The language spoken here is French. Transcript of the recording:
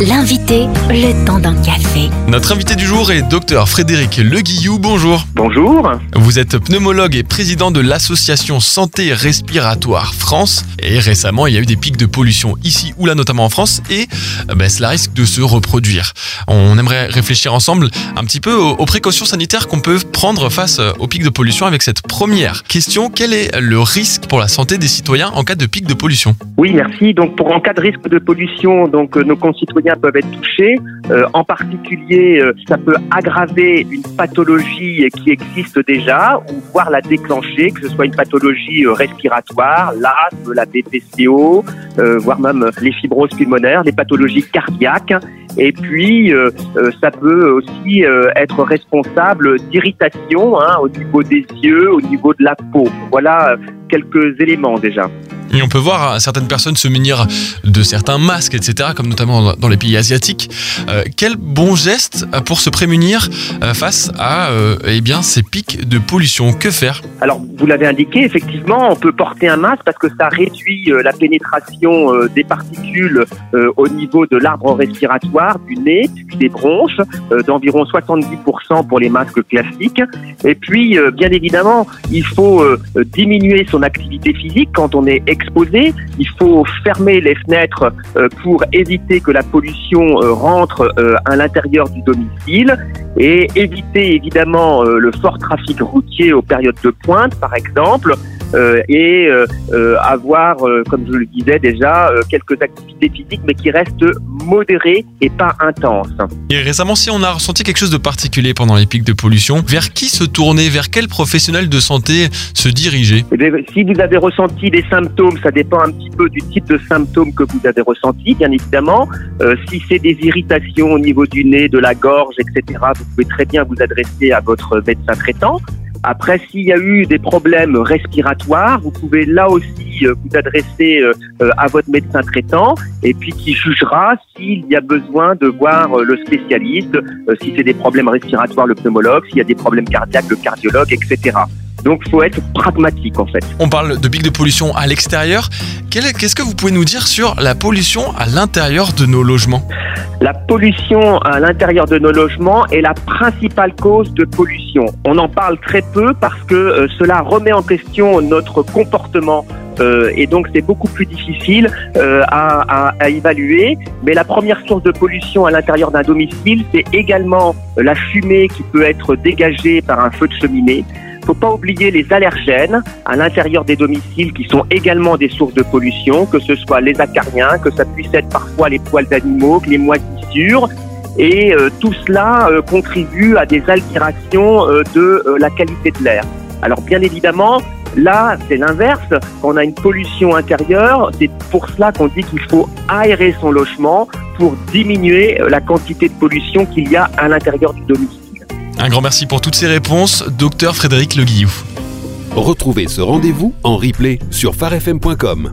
L'invité, le temps d'un café. Notre invité du jour est docteur Frédéric Leguillou. Bonjour. Bonjour. Vous êtes pneumologue et président de l'association Santé Respiratoire France. Et récemment, il y a eu des pics de pollution ici ou là, notamment en France, et euh, ben, cela risque de se reproduire. On aimerait réfléchir ensemble un petit peu aux, aux précautions sanitaires qu'on peut prendre face euh, aux pics de pollution avec cette première question. Quel est le risque pour la santé des citoyens en cas de pic de pollution? Oui, merci. Donc, pour en cas de risque de pollution, donc euh, nos concitoyens peuvent être touchés. Euh, en particulier, euh, ça peut aggraver une pathologie qui existe déjà ou voire la déclencher, que ce soit une pathologie euh, respiratoire, l'asthme, la BPCO, voire même les fibroses pulmonaires, les pathologies cardiaques. Et puis, ça peut aussi être responsable d'irritation hein, au niveau des yeux, au niveau de la peau. Voilà quelques éléments déjà. Et on peut voir certaines personnes se munir de certains masques, etc., comme notamment dans les pays asiatiques. Euh, quel bon geste pour se prémunir euh, face à euh, eh bien, ces pics de pollution? Que faire? Alors, vous l'avez indiqué, effectivement, on peut porter un masque parce que ça réduit la pénétration des particules au niveau de l'arbre respiratoire, du nez, des bronches, d'environ 70% pour les masques classiques. Et puis, bien évidemment, il faut diminuer son activité physique quand on est Il faut fermer les fenêtres euh, pour éviter que la pollution euh, rentre euh, à l'intérieur du domicile et éviter évidemment le fort trafic routier aux périodes de pointe, par exemple, et euh, euh, avoir, euh, comme je le disais déjà, euh, quelques activités physiques, mais qui restent modérées et pas intenses. Et récemment, si on a ressenti quelque chose de particulier pendant les pics de pollution, vers qui se tourner? Vers quel professionnel de santé se diriger? Eh bien, si vous avez ressenti des symptômes, ça dépend un petit peu du type de symptômes que vous avez ressenti, bien évidemment. Euh, si c'est des irritations au niveau du nez, de la gorge, etc., vous pouvez très bien vous adresser à votre médecin traitant. Après, s'il y a eu des problèmes respiratoires, vous pouvez là aussi euh, vous adresser euh, euh, à votre médecin traitant et puis qui jugera s'il y a besoin de voir le spécialiste, si c'est des problèmes respiratoires, le pneumologue, s'il y a des problèmes cardiaques, le cardiologue, etc. Donc, il faut être pragmatique en fait. On parle de pics de pollution à l'extérieur. Qu'est-ce que vous pouvez nous dire sur la pollution à l'intérieur de nos logements? La pollution à l'intérieur de nos logements est la principale cause de pollution. On en parle très peu parce que euh, cela remet en question notre comportement. euh, et donc c'est beaucoup plus difficile euh, à, à- à évaluer. Mais la première source de pollution à l'intérieur d'un domicile, c'est également la fumée qui peut être dégagée par un feu de cheminée. Faut pas oublier les allergènes à l'intérieur des domiciles qui sont également des sources de pollution, que ce soit les acariens, que ça puisse être parfois les poils d'animaux, les moisissures. Et euh, tout cela euh, contribue à des altérations euh, de la qualité de l'air. Alors bien évidemment, là c'est l'inverse. Quand on a une pollution intérieure, c'est pour cela qu'on dit qu'il faut aérer son logement pour diminuer la quantité de pollution qu'il y a à l'intérieur du domicile. Un grand merci pour toutes ces réponses, docteur Frédéric Leguillou. Retrouvez ce rendez-vous en replay sur farfm.com.